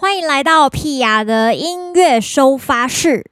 欢迎来到屁雅的音乐收发室。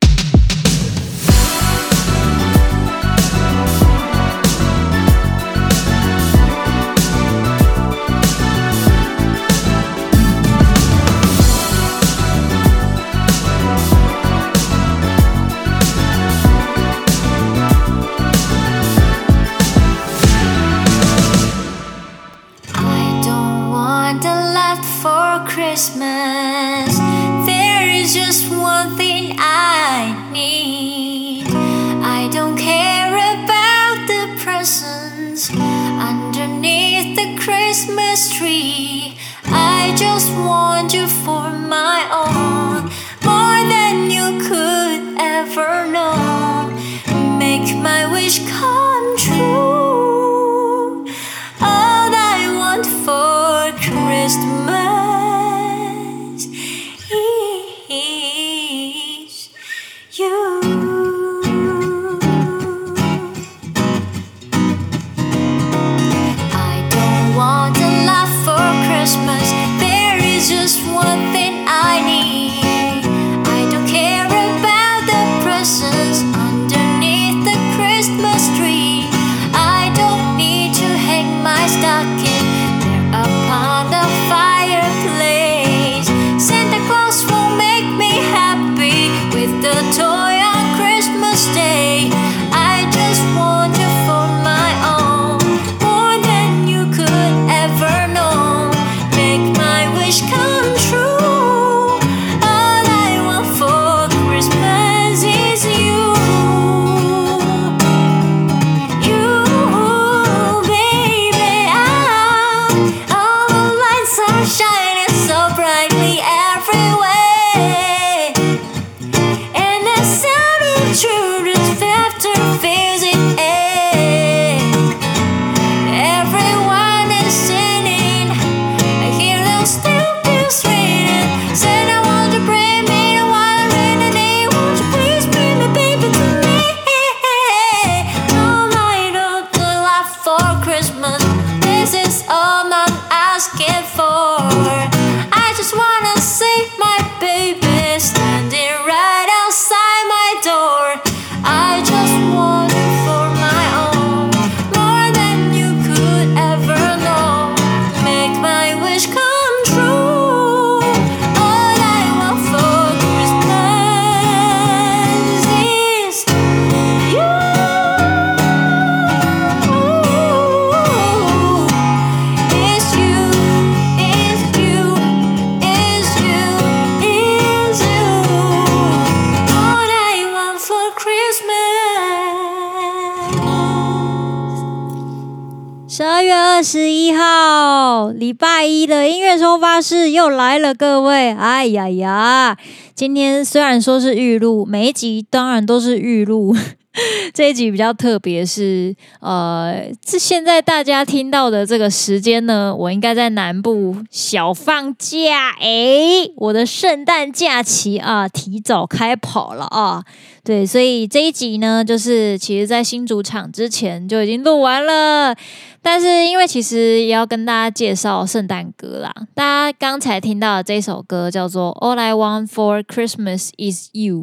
音乐收发室又来了，各位，哎呀呀！今天虽然说是预录，每一集当然都是预录，这一集比较特别，是呃，这现在大家听到的这个时间呢，我应该在南部小放假，哎，我的圣诞假期啊，提早开跑了啊，对，所以这一集呢，就是其实在新主场之前就已经录完了。但是，因为其实也要跟大家介绍圣诞歌啦。大家刚才听到的这首歌叫做《All I Want for Christmas Is You》，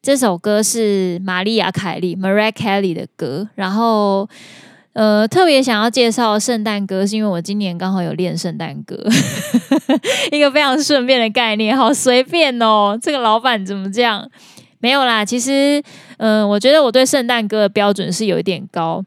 这首歌是玛丽亚·凯莉 （Mariah Carey） 的歌。然后，呃，特别想要介绍圣诞歌，是因为我今年刚好有练圣诞歌，一个非常顺便的概念，好随便哦。这个老板怎么这样？没有啦，其实，嗯、我觉得我对圣诞歌的标准是有一点高，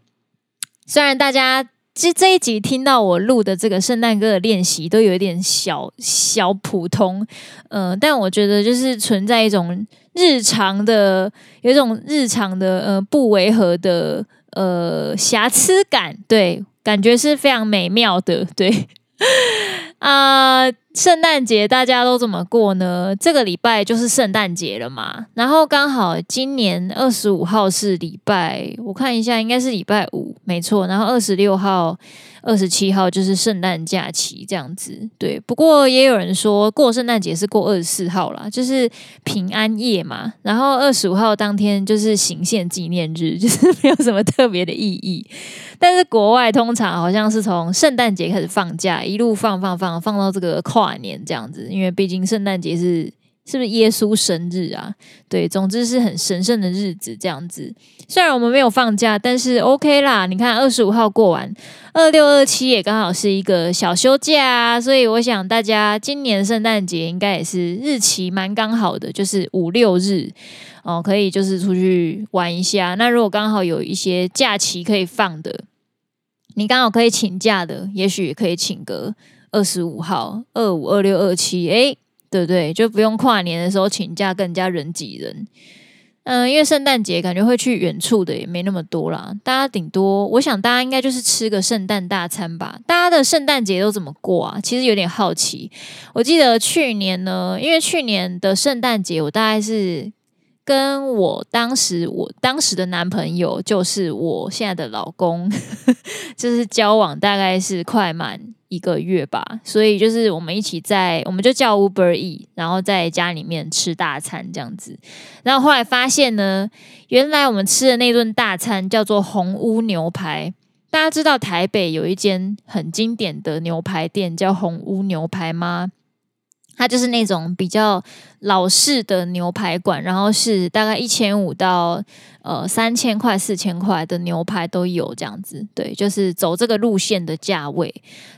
虽然大家。其实这一集听到我录的这个圣诞歌的练习，都有一点小小普通，嗯、但我觉得就是存在一种日常的，有一种日常的，嗯，不违和的，呃，瑕疵感，对，感觉是非常美妙的，对。啊，圣诞节大家都怎么过呢？这个礼拜就是圣诞节了嘛，然后刚好今年二十五号是礼拜，我看一下应该是礼拜五，没错，然后二十六号。二十七号就是圣诞假期这样子，对。不过也有人说过圣诞节是过二十四号啦，就是平安夜嘛。然后二十五号当天就是行宪纪念日，就是没有什么特别的意义。但是国外通常好像是从圣诞节开始放假，一路放放放放到这个跨跨年这样子，因为毕竟圣诞节是。是不是耶稣生日啊？对，总之是很神圣的日子，这样子。虽然我们没有放假，但是 OK 啦。你看，二十五号过完，二六二七也刚好是一个小休假啊，所以我想大家今年圣诞节应该也是日期蛮刚好的，就是五六日哦，可以就是出去玩一下。那如果刚好有一些假期可以放的，你刚好可以请假的，也许可以请个二十五号、二五、二六、二七，诶。对不对？就不用跨年的时候请假，更加人挤人。嗯，因为圣诞节感觉会去远处的也没那么多啦。大家顶多，我想大家应该就是吃个圣诞大餐吧。大家的圣诞节都怎么过啊？其实有点好奇。我记得去年呢，因为去年的圣诞节，我大概是跟我当时我当时的男朋友，就是我现在的老公，就是交往大概是快满。一个月吧，所以就是我们一起在，我们就叫 Uber E，然后在家里面吃大餐这样子。然后后来发现呢，原来我们吃的那顿大餐叫做红屋牛排。大家知道台北有一间很经典的牛排店叫红屋牛排吗？它就是那种比较老式的牛排馆，然后是大概一千五到呃三千块、四千块的牛排都有这样子，对，就是走这个路线的价位，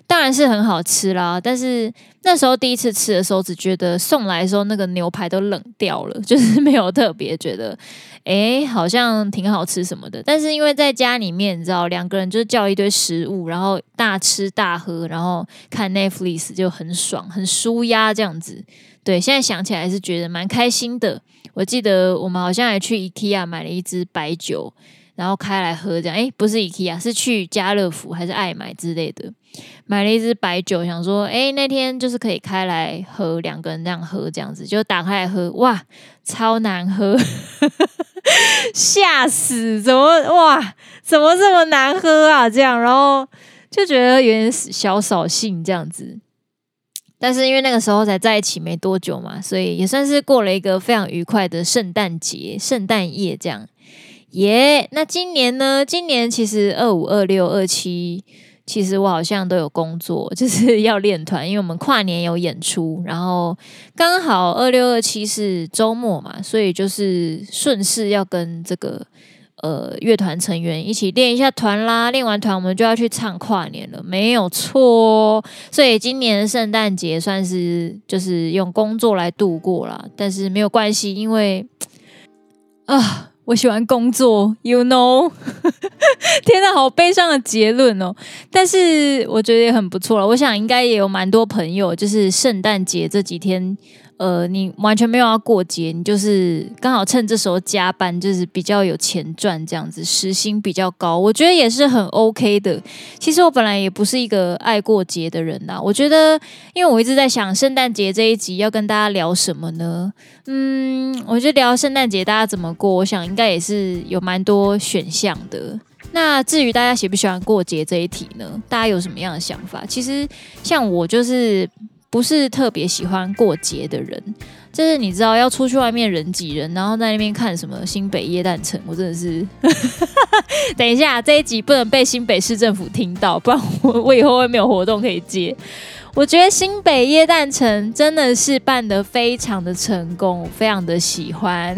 当然是很好吃啦。但是那时候第一次吃的时候，只觉得送来的时候那个牛排都冷掉了，就是没有特别觉得。诶，好像挺好吃什么的，但是因为在家里面，你知道，两个人就叫一堆食物，然后大吃大喝，然后看 Netflix 就很爽，很舒压这样子。对，现在想起来是觉得蛮开心的。我记得我们好像还去 IKEA 买了一支白酒。然后开来喝这样，诶，不是 IKEA，是去家乐福还是爱买之类的，买了一支白酒，想说，诶，那天就是可以开来喝，两个人这样喝这样子，就打开来喝，哇，超难喝，吓死，怎么哇，怎么这么难喝啊？这样，然后就觉得有点小扫兴这样子，但是因为那个时候才在一起没多久嘛，所以也算是过了一个非常愉快的圣诞节、圣诞夜这样。耶那今年呢？今年其实二五、二六、二七，其实我好像都有工作，就是要练团，因为我们跨年有演出，然后刚好二六、二七是周末嘛，所以就是顺势要跟这个呃乐团成员一起练一下团啦。练完团我们就要去唱跨年了，没有错。所以今年圣诞节算是就是用工作来度过啦，但是没有关系，因为 啊。我喜欢工作，you know，天哪，好悲伤的结论哦。但是我觉得也很不错了。我想应该也有蛮多朋友，就是圣诞节这几天。呃，你完全没有要过节，你就是刚好趁这时候加班，就是比较有钱赚这样子，时薪比较高，我觉得也是很 OK 的。其实我本来也不是一个爱过节的人呐，我觉得，因为我一直在想圣诞节这一集要跟大家聊什么呢？嗯，我觉得聊圣诞节大家怎么过，我想应该也是有蛮多选项的。那至于大家喜不喜欢过节这一题呢？大家有什么样的想法？其实像我就是。不是特别喜欢过节的人，就是你知道要出去外面人挤人，然后在那边看什么新北耶诞城，我真的是，等一下这一集不能被新北市政府听到，不然我我以后会没有活动可以接。我觉得新北耶诞城真的是办得非常的成功，非常的喜欢。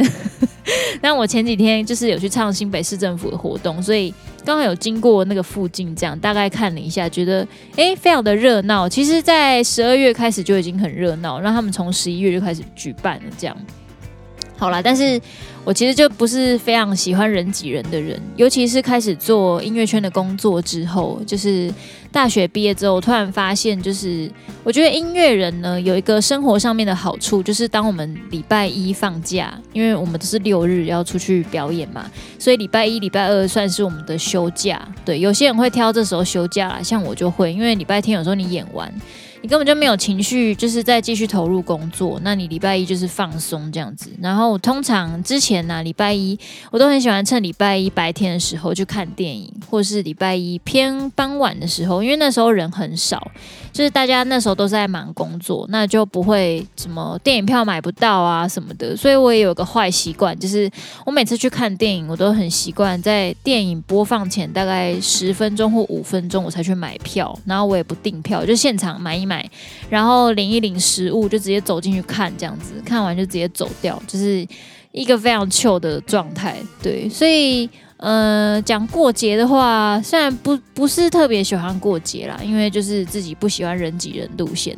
那我前几天就是有去唱新北市政府的活动，所以刚好有经过那个附近，这样大概看了一下，觉得诶非常的热闹。其实，在十二月开始就已经很热闹，让他们从十一月就开始举办了这样。好啦，但是我其实就不是非常喜欢人挤人的人，尤其是开始做音乐圈的工作之后，就是大学毕业之后，我突然发现，就是我觉得音乐人呢有一个生活上面的好处，就是当我们礼拜一放假，因为我们都是六日要出去表演嘛，所以礼拜一、礼拜二算是我们的休假。对，有些人会挑这时候休假啦，像我就会，因为礼拜天有时候你演完。你根本就没有情绪，就是在继续投入工作。那你礼拜一就是放松这样子。然后通常之前呢、礼拜一我都很喜欢趁礼拜一白天的时候去看电影，或是礼拜一偏傍晚的时候，因为那时候人很少，就是大家那时候都在忙工作，那就不会什么电影票买不到啊什么的。所以我也有个坏习惯，就是我每次去看电影，我都很习惯在电影播放前大概十分钟或五分钟我才去买票，然后我也不订票，就现场买一买。买，然后领一领食物就直接走进去看，这样子看完就直接走掉，就是一个非常 chill 的状态。对，所以呃，讲过节的话，虽然不不是特别喜欢过节啦，因为就是自己不喜欢人挤人路线。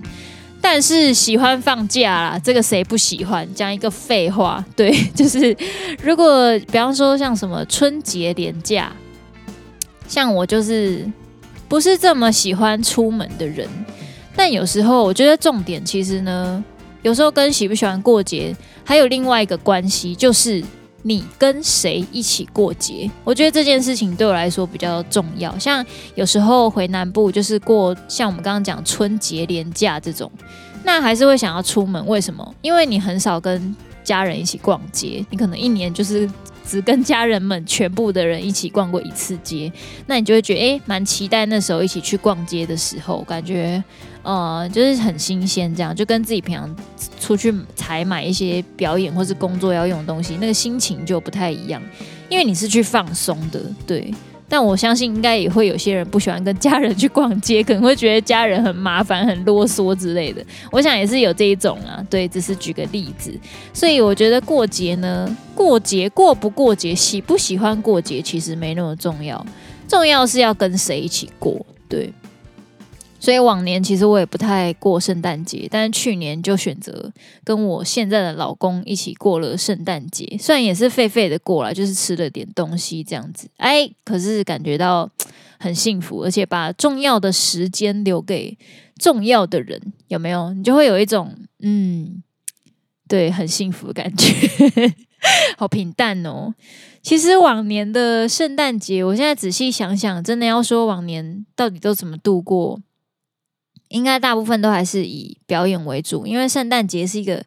但是喜欢放假啦，这个谁不喜欢？讲一个废话，对，就是如果比方说像什么春节连假，像我就是不是这么喜欢出门的人。但有时候我觉得重点其实呢，有时候跟喜不喜欢过节还有另外一个关系，就是。你跟谁一起过节？我觉得这件事情对我来说比较重要。像有时候回南部，就是过像我们刚刚讲春节连假这种，那还是会想要出门。为什么？因为你很少跟家人一起逛街，你可能一年就是只跟家人们全部的人一起逛过一次街，那你就会觉得诶，蛮期待那时候一起去逛街的时候，感觉。呃，就是很新鲜，这样就跟自己平常出去采买一些表演或是工作要用的东西，那个心情就不太一样，因为你是去放松的，对。但我相信应该也会有些人不喜欢跟家人去逛街，可能会觉得家人很麻烦、很啰嗦之类的。我想也是有这一种啊，对，只是举个例子。所以我觉得过节呢，过节过不过节，喜不喜欢过节，其实没那么重要，重要是要跟谁一起过，对。所以往年其实我也不太过圣诞节，但是去年就选择跟我现在的老公一起过了圣诞节，虽然也是费费的过了，就是吃了点东西这样子，哎，可是感觉到很幸福，而且把重要的时间留给重要的人，有没有？你就会有一种嗯，对，很幸福的感觉，好平淡哦。其实往年的圣诞节，我现在仔细想想，真的要说往年到底都怎么度过？应该大部分都还是以表演为主，因为圣诞节是一个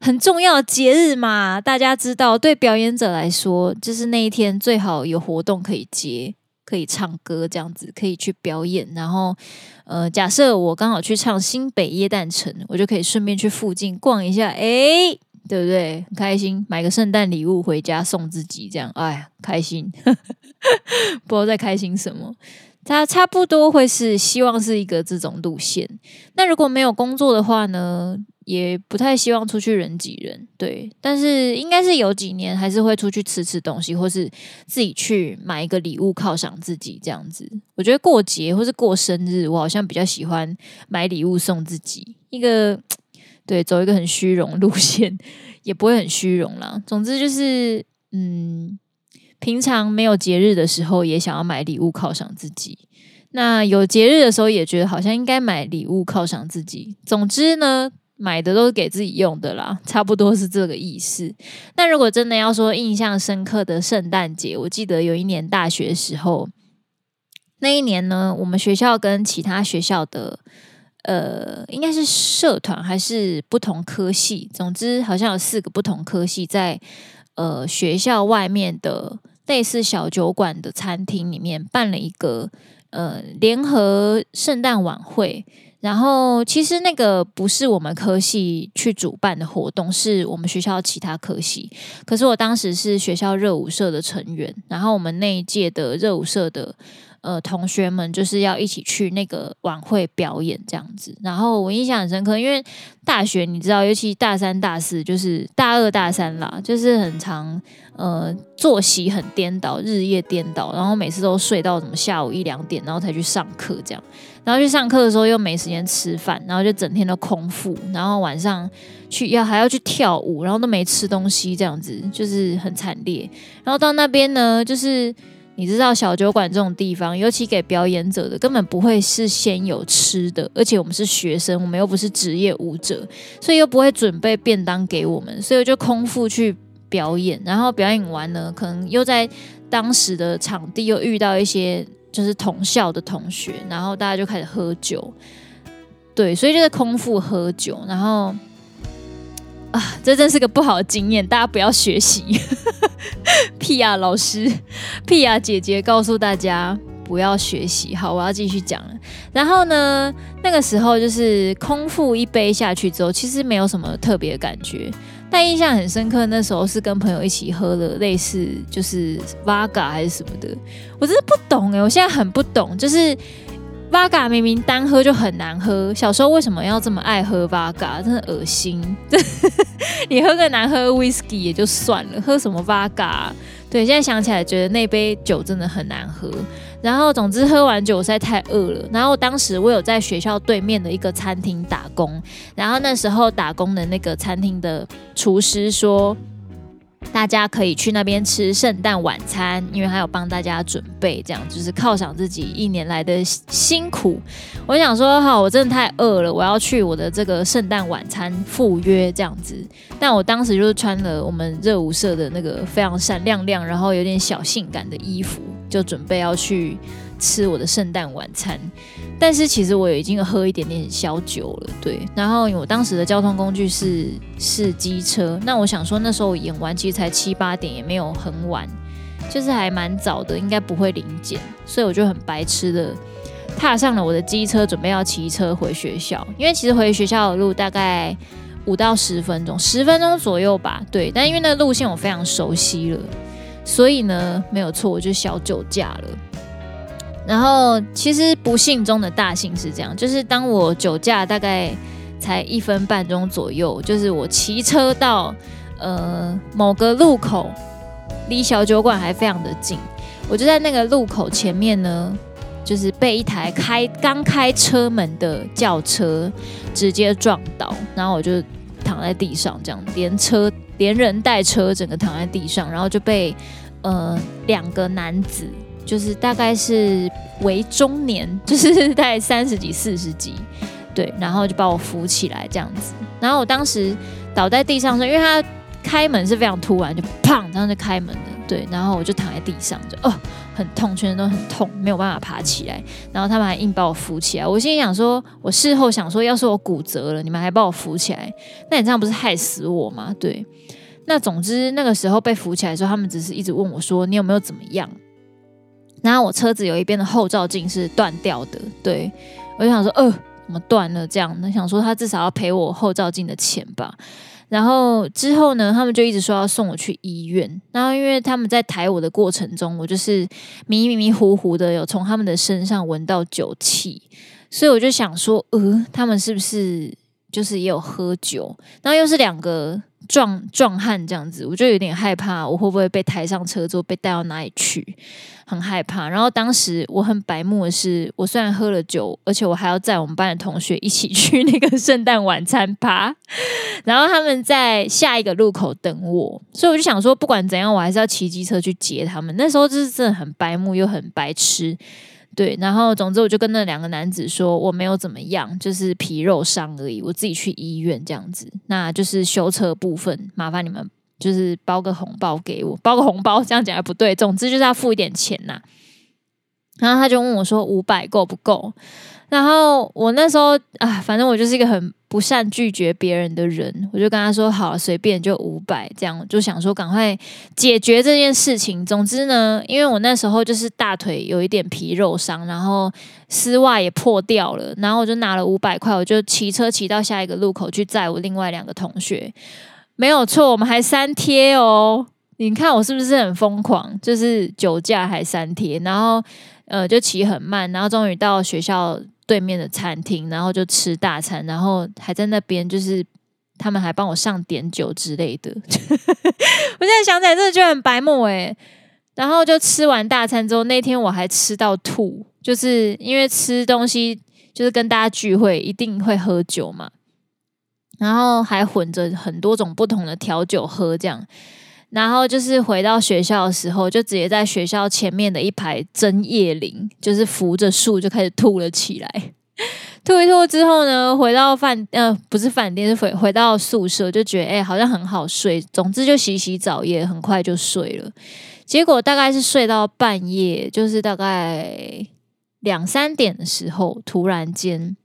很重要的节日嘛。大家知道，对表演者来说，就是那一天最好有活动可以接，可以唱歌这样子，可以去表演。然后，呃，假设我刚好去唱新北耶诞城，我就可以顺便去附近逛一下，哎，对不对？很开心，买个圣诞礼物回家送自己，这样，哎，开心，不知道在开心什么。他差不多会是希望是一个这种路线。那如果没有工作的话呢，也不太希望出去人挤人，对。但是应该是有几年还是会出去吃吃东西，或是自己去买一个礼物犒赏自己这样子。我觉得过节或是过生日，我好像比较喜欢买礼物送自己，一个对，走一个很虚荣路线，也不会很虚荣啦。总之就是嗯。平常没有节日的时候，也想要买礼物犒赏自己；那有节日的时候，也觉得好像应该买礼物犒赏自己。总之呢，买的都是给自己用的啦，差不多是这个意思。那如果真的要说印象深刻的圣诞节，我记得有一年大学时候，那一年呢，我们学校跟其他学校的呃，应该是社团还是不同科系，总之好像有四个不同科系在呃学校外面的。类似小酒馆的餐厅里面办了一个呃联合圣诞晚会，然后其实那个不是我们科系去主办的活动，是我们学校其他科系。可是我当时是学校热舞社的成员，然后我们那一届的热舞社的。呃，同学们就是要一起去那个晚会表演这样子，然后我印象很深刻，因为大学你知道，尤其大三、大四，就是大二、大三啦，就是很常呃作息很颠倒，日夜颠倒，然后每次都睡到什么下午一两点，然后才去上课这样，然后去上课的时候又没时间吃饭，然后就整天都空腹，然后晚上去要还要去跳舞，然后都没吃东西这样子，就是很惨烈。然后到那边呢，就是。你知道小酒馆这种地方，尤其给表演者的，根本不会是先有吃的，而且我们是学生，我们又不是职业舞者，所以又不会准备便当给我们，所以我就空腹去表演。然后表演完呢，可能又在当时的场地又遇到一些就是同校的同学，然后大家就开始喝酒，对，所以就是空腹喝酒，然后。啊，这真是个不好的经验，大家不要学习。屁呀，老师，屁呀，姐姐，告诉大家不要学习。好，我要继续讲了。然后呢，那个时候就是空腹一杯下去之后，其实没有什么特别的感觉，但印象很深刻。那时候是跟朋友一起喝了类似就是 Vaga 还是什么的，我真的不懂哎，我现在很不懂，就是。Vodka 明明单喝就很难喝，小时候为什么要这么爱喝 v 嘎真的恶心！你喝个难喝 Whisky 也就算了，喝什么 v 嘎对，现在想起来觉得那杯酒真的很难喝。然后总之喝完酒实在太饿了。然后当时我有在学校对面的一个餐厅打工，然后那时候打工的那个餐厅的厨师说。大家可以去那边吃圣诞晚餐，因为还有帮大家准备，这样就是犒赏自己一年来的辛苦。我想说，好，我真的太饿了，我要去我的这个圣诞晚餐赴约这样子。但我当时就是穿了我们热舞社的那个非常闪亮亮，然后有点小性感的衣服，就准备要去吃我的圣诞晚餐。但是其实我已经喝一点点小酒了，对。然后我当时的交通工具是是机车，那我想说那时候我演完其实才七八点，也没有很晚，就是还蛮早的，应该不会临检，所以我就很白痴的踏上了我的机车，准备要骑车回学校。因为其实回学校的路大概五到十分钟，十分钟左右吧，对。但因为那个路线我非常熟悉了，所以呢没有错，我就小酒驾了。然后，其实不幸中的大幸是这样，就是当我酒驾大概才一分半钟左右，就是我骑车到呃某个路口，离小酒馆还非常的近，我就在那个路口前面呢，就是被一台开刚开车门的轿车直接撞倒，然后我就躺在地上，这样连车 连人带车整个躺在地上，然后就被呃两个男子。就是大概是为中年，就是大概三十几、四十几，对，然后就把我扶起来这样子。然后我当时倒在地上说，因为他开门是非常突然，就砰，然后就开门了，对。然后我就躺在地上，就哦，很痛，全身都很痛，没有办法爬起来。然后他们还硬把我扶起来。我心里想说，我事后想说，要是我骨折了，你们还把我扶起来，那你这样不是害死我吗？对。那总之那个时候被扶起来的时候，他们只是一直问我说，你有没有怎么样？然后我车子有一边的后照镜是断掉的，对，我就想说，呃，怎么断了？这样，那想说他至少要赔我后照镜的钱吧。然后之后呢，他们就一直说要送我去医院。然后因为他们在抬我的过程中，我就是迷迷迷糊糊的有从他们的身上闻到酒气，所以我就想说，呃，他们是不是就是也有喝酒？然后又是两个。壮壮汉这样子，我就有点害怕，我会不会被抬上车之后被带到哪里去？很害怕。然后当时我很白目的是，我虽然喝了酒，而且我还要载我们班的同学一起去 那个圣诞晚餐趴，然后他们在下一个路口等我，所以我就想说，不管怎样，我还是要骑机车去接他们。那时候就是真的很白目又很白痴。对，然后总之我就跟那两个男子说，我没有怎么样，就是皮肉伤而已，我自己去医院这样子。那就是修车部分，麻烦你们就是包个红包给我，包个红包这样讲还不对，总之就是要付一点钱呐。然后他就问我说，五百够不够？然后我那时候啊，反正我就是一个很不善拒绝别人的人，我就跟他说好，随便就五百这样，就想说赶快解决这件事情。总之呢，因为我那时候就是大腿有一点皮肉伤，然后丝袜也破掉了，然后我就拿了五百块，我就骑车骑到下一个路口去载我另外两个同学。没有错，我们还三贴哦，你看我是不是很疯狂？就是酒驾还三贴，然后呃就骑很慢，然后终于到学校。对面的餐厅，然后就吃大餐，然后还在那边，就是他们还帮我上点酒之类的。我现在想起来，真的就很白目诶。然后就吃完大餐之后，那天我还吃到吐，就是因为吃东西就是跟大家聚会一定会喝酒嘛，然后还混着很多种不同的调酒喝，这样。然后就是回到学校的时候，就直接在学校前面的一排针叶林，就是扶着树就开始吐了起来。吐一吐之后呢，回到饭呃不是饭店，是回回到宿舍，就觉得哎好像很好睡。总之就洗洗澡也很快就睡了。结果大概是睡到半夜，就是大概两三点的时候，突然间。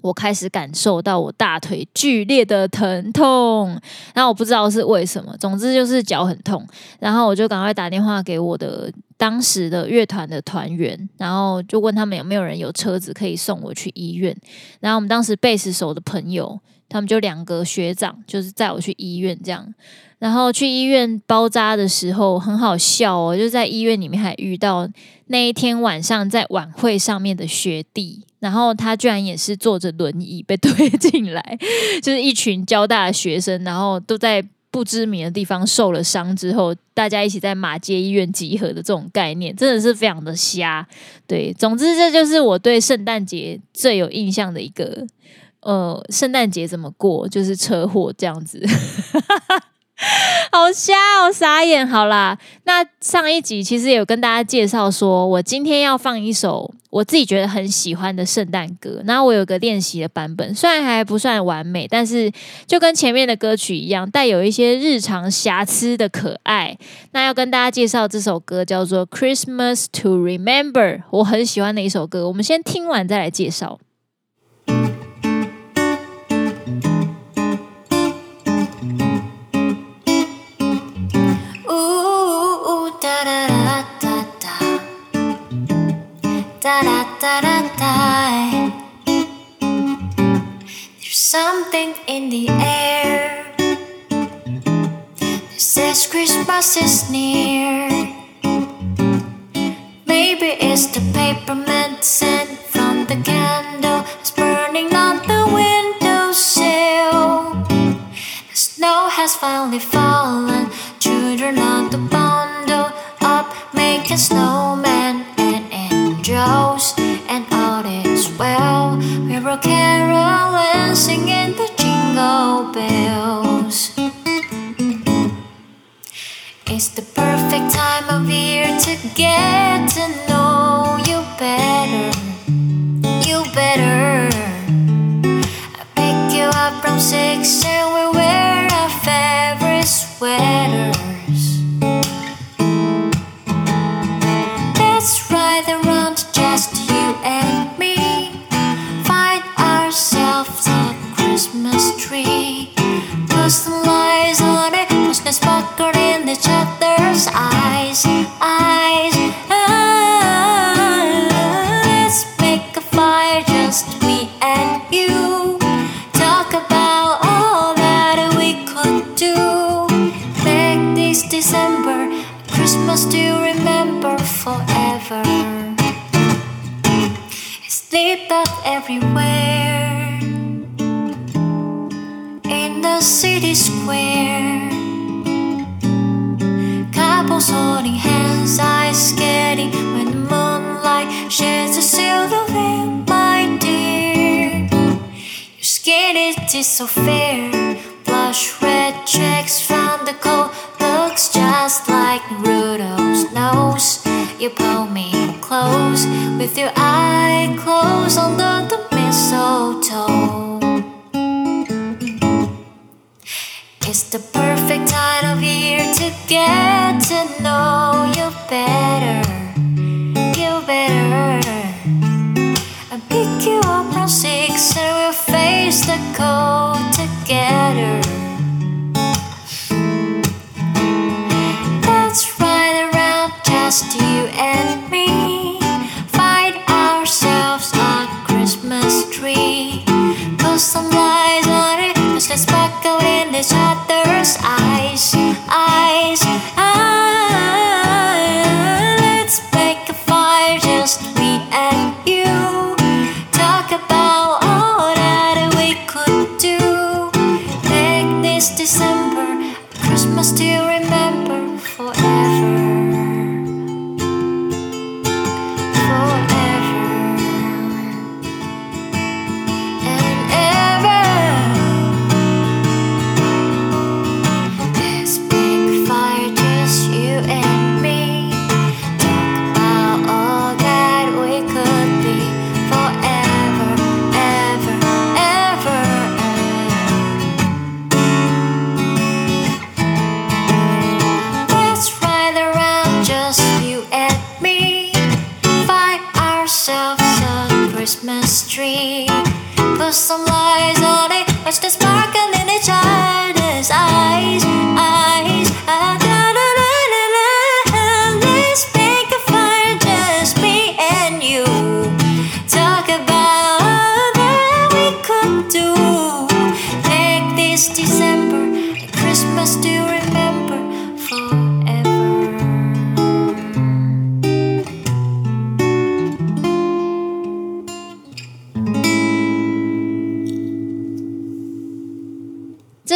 我开始感受到我大腿剧烈的疼痛，然后我不知道是为什么，总之就是脚很痛，然后我就赶快打电话给我的当时的乐团的团员，然后就问他们有没有人有车子可以送我去医院，然后我们当时贝斯手的朋友，他们就两个学长就是载我去医院这样，然后去医院包扎的时候很好笑哦，就在医院里面还遇到那一天晚上在晚会上面的学弟，然后他居然也是坐着轮椅被推进来，就是一群交大的学生，然后都在不知名的地方受了伤之后，大家一起在马街医院集合的这种概念，真的是非常的瞎。对，总之这就是我对圣诞节最有印象的一个，呃，圣诞节怎么过，就是车祸这样子。好瞎哦，傻眼。好啦，那上一集其实有跟大家介绍说，我今天要放一首我自己觉得很喜欢的圣诞歌。那我有个练习的版本，虽然还不算完美，但是就跟前面的歌曲一样，带有一些日常瑕疵的可爱。那要跟大家介绍这首歌叫做《Christmas to Remember》，我很喜欢的一首歌。我们先听完再来介绍。something in the air says Christmas is near. Maybe it's the peppermint scent from the candle that's burning on the windowsill. The snow has finally fallen, children are the bundle up making snowmen and angels, and all is well. We're a carol singing the jingle bells. It's the perfect time of year to get to know you better. the city square. Couples holding hands, eyes skating when the moonlight sheds a silver veil, my dear. Your skin it is so fair. Blush red checks from the cold looks just like Rudolph's nose. You pull me close with your eye closed under the mistletoe. the perfect time of year to get to know you better, you better. I pick you up from six and we'll face the cold together. Let's ride around just you and me. Find ourselves a Christmas tree. Put some lights on it, just let's sparkle in the shadow. Put some lies on it, watch this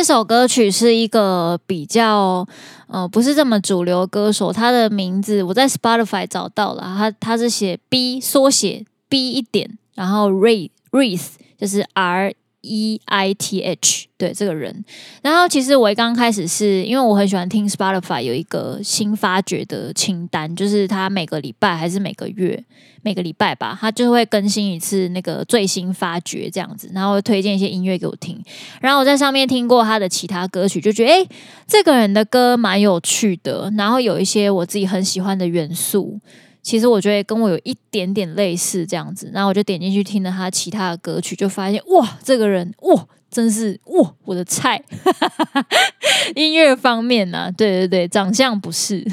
这首歌曲是一个比较呃不是这么主流歌手，他的名字我在 Spotify 找到了，他他是写 B 缩写 B 一点，然后 Ray Reese 就是 R。E I T H 对这个人，然后其实我一刚开始是因为我很喜欢听 Spotify 有一个新发掘的清单，就是他每个礼拜还是每个月每个礼拜吧，他就会更新一次那个最新发掘这样子，然后推荐一些音乐给我听。然后我在上面听过他的其他歌曲，就觉得诶，这个人的歌蛮有趣的，然后有一些我自己很喜欢的元素。其实我觉得跟我有一点点类似这样子，然后我就点进去听了他其他的歌曲，就发现哇，这个人哇，真是哇，我的菜。音乐方面呢、啊，对对对，长相不是，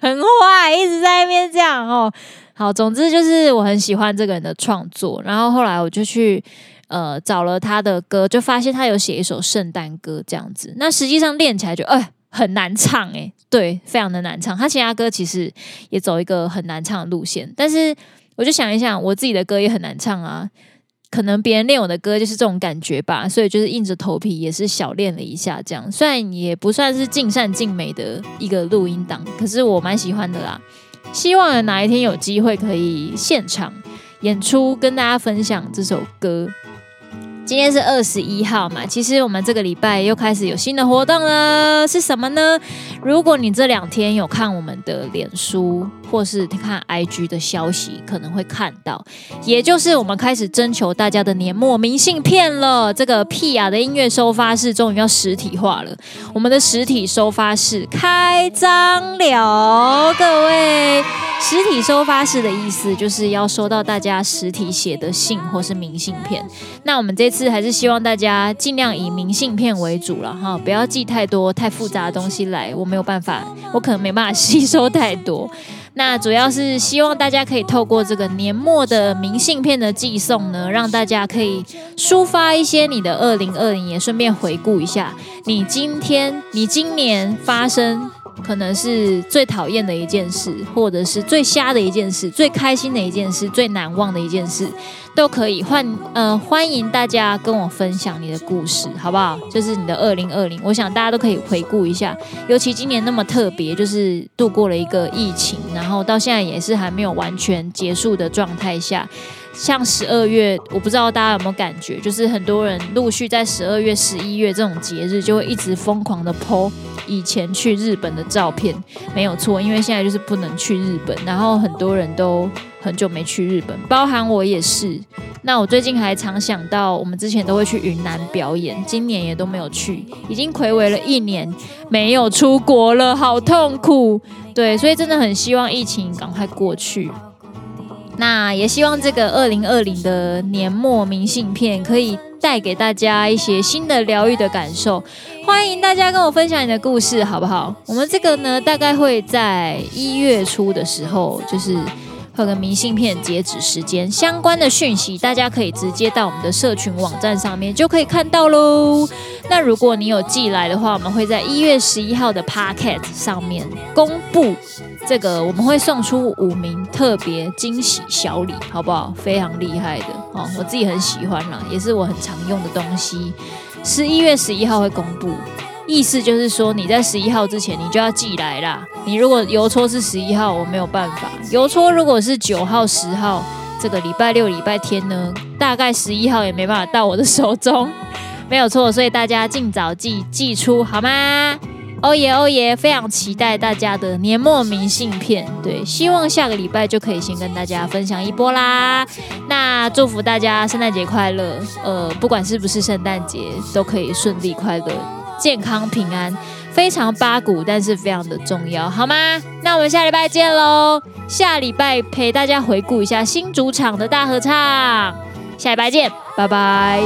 很坏，一直在那边这样哦。好，总之就是我很喜欢这个人的创作，然后后来我就去呃找了他的歌，就发现他有写一首圣诞歌这样子。那实际上练起来就哎。很难唱诶、对，非常的难唱。他其他歌其实也走一个很难唱的路线，但是我就想一想，我自己的歌也很难唱啊。可能别人练我的歌就是这种感觉吧，所以就是硬着头皮也是小练了一下，这样。虽然也不算是尽善尽美的一个录音档，可是我蛮喜欢的啦。希望哪一天有机会可以现场演出，跟大家分享这首歌。今天是二十一号嘛，其实我们这个礼拜又开始有新的活动了，是什么呢？如果你这两天有看我们的脸书或是看 IG 的消息，可能会看到，也就是我们开始征求大家的年末明信片了。这个屁雅的音乐收发室终于要实体化了，我们的实体收发室开张了，各位。实体收发室的意思就是要收到大家实体写的信或是明信片。那我们这次还是希望大家尽量以明信片为主了哈，不要寄太多太复杂的东西来，我没有办法，我可能没办法 吸收太多。那主要是希望大家可以透过这个年末的明信片的寄送呢，让大家可以抒发一些你的二零二零，也顺便回顾一下你今天、你今年发生。可能是最讨厌的一件事，或者是最瞎的一件事，最开心的一件事，最难忘的一件事，都可以欢呃欢迎大家跟我分享你的故事，好不好？就是你的二零二零，我想大家都可以回顾一下，尤其今年那么特别，就是度过了一个疫情，然后到现在也是还没有完全结束的状态下。像十二月，我不知道大家有没有感觉，就是很多人陆续在十二月、十一月这种节日，就会一直疯狂的 po 以前去日本的照片，没有错，因为现在就是不能去日本，然后很多人都很久没去日本，包含我也是。那我最近还常想到，我们之前都会去云南表演，今年也都没有去，已经睽违了一年没有出国了，好痛苦。对，所以真的很希望疫情赶快过去。那也希望这个二零二零的年末明信片可以带给大家一些新的疗愈的感受。欢迎大家跟我分享你的故事，好不好？我们这个呢，大概会在一月初的时候，就是。和个明信片截止时间相关的讯息，大家可以直接到我们的社群网站上面就可以看到喽。那如果你有寄来的话，我们会在一月十一号的 Podcast 上面公布这个，我们会送出五名特别惊喜小礼，好不好？非常厉害的哦，我自己很喜欢啦，也是我很常用的东西。十一月十一号会公布。意思就是说，你在十一号之前，你就要寄来啦。你如果邮戳是十一号，我没有办法。邮戳如果是九号、十号，这个礼拜六、礼拜天呢，大概十一号也没办法到我的手中，没有错。所以大家尽早寄寄出好吗？欧耶欧耶，非常期待大家的年末明信片。对，希望下个礼拜就可以先跟大家分享一波啦。那祝福大家圣诞节快乐，呃，不管是不是圣诞节，都可以顺利快乐。健康平安，非常八股，但是非常的重要，好吗？那我们下礼拜见喽！下礼拜陪大家回顾一下新主场的大合唱，下礼拜见，拜拜。